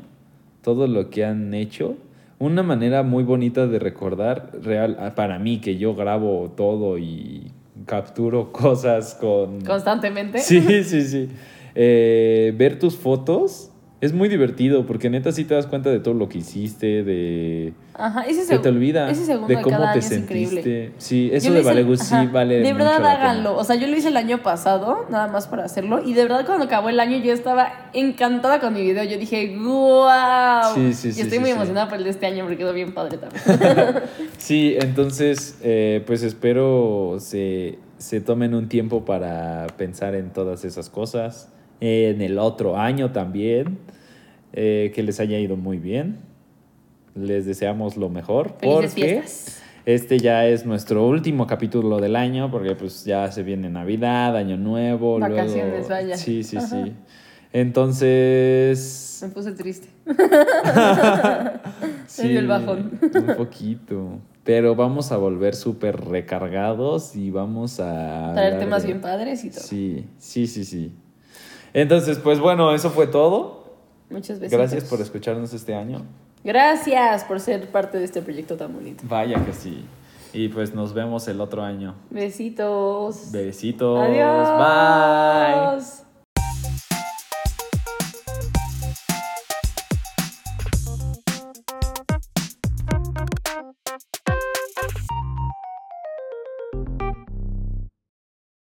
todo lo que han hecho. Una manera muy bonita de recordar, real, ah, para mí, que yo grabo todo y capturo cosas con... Constantemente. Sí, sí, sí. Eh, ver tus fotos es muy divertido porque neta sí te das cuenta de todo lo que hiciste, de... Ajá, ese Se te olvida Ese segundo de cómo cada te año es increíble. sentiste. Sí, eso de lo hice- Vale sí vale De verdad háganlo. O sea, yo lo hice el año pasado, nada más para hacerlo. Y de verdad, cuando acabó el año, yo estaba encantada con mi video. Yo dije, ¡wow! Sí, sí, y sí, estoy sí, muy sí. emocionada por el de este año porque quedó bien padre también. Sí, entonces, eh, pues espero se, se tomen un tiempo para pensar en todas esas cosas. En el otro año también, eh, que les haya ido muy bien. Les deseamos lo mejor. Felices porque fiestas. Este ya es nuestro último capítulo del año, porque pues ya se viene Navidad, Año Nuevo. luego- Vacaciones, vaya. Sí, sí, Ajá. sí. Entonces... Me puse triste. Sí, dio el bajón. Un poquito. Pero vamos a volver súper recargados y vamos a. Traer temas bien padres y todo. Sí, sí, sí, sí. Entonces, pues bueno, eso fue todo. Muchas veces. Gracias por escucharnos este año. Gracias por ser parte de este proyecto tan bonito. Vaya que sí. Y pues nos vemos el otro año. Besitos. Besitos. Adiós. Bye.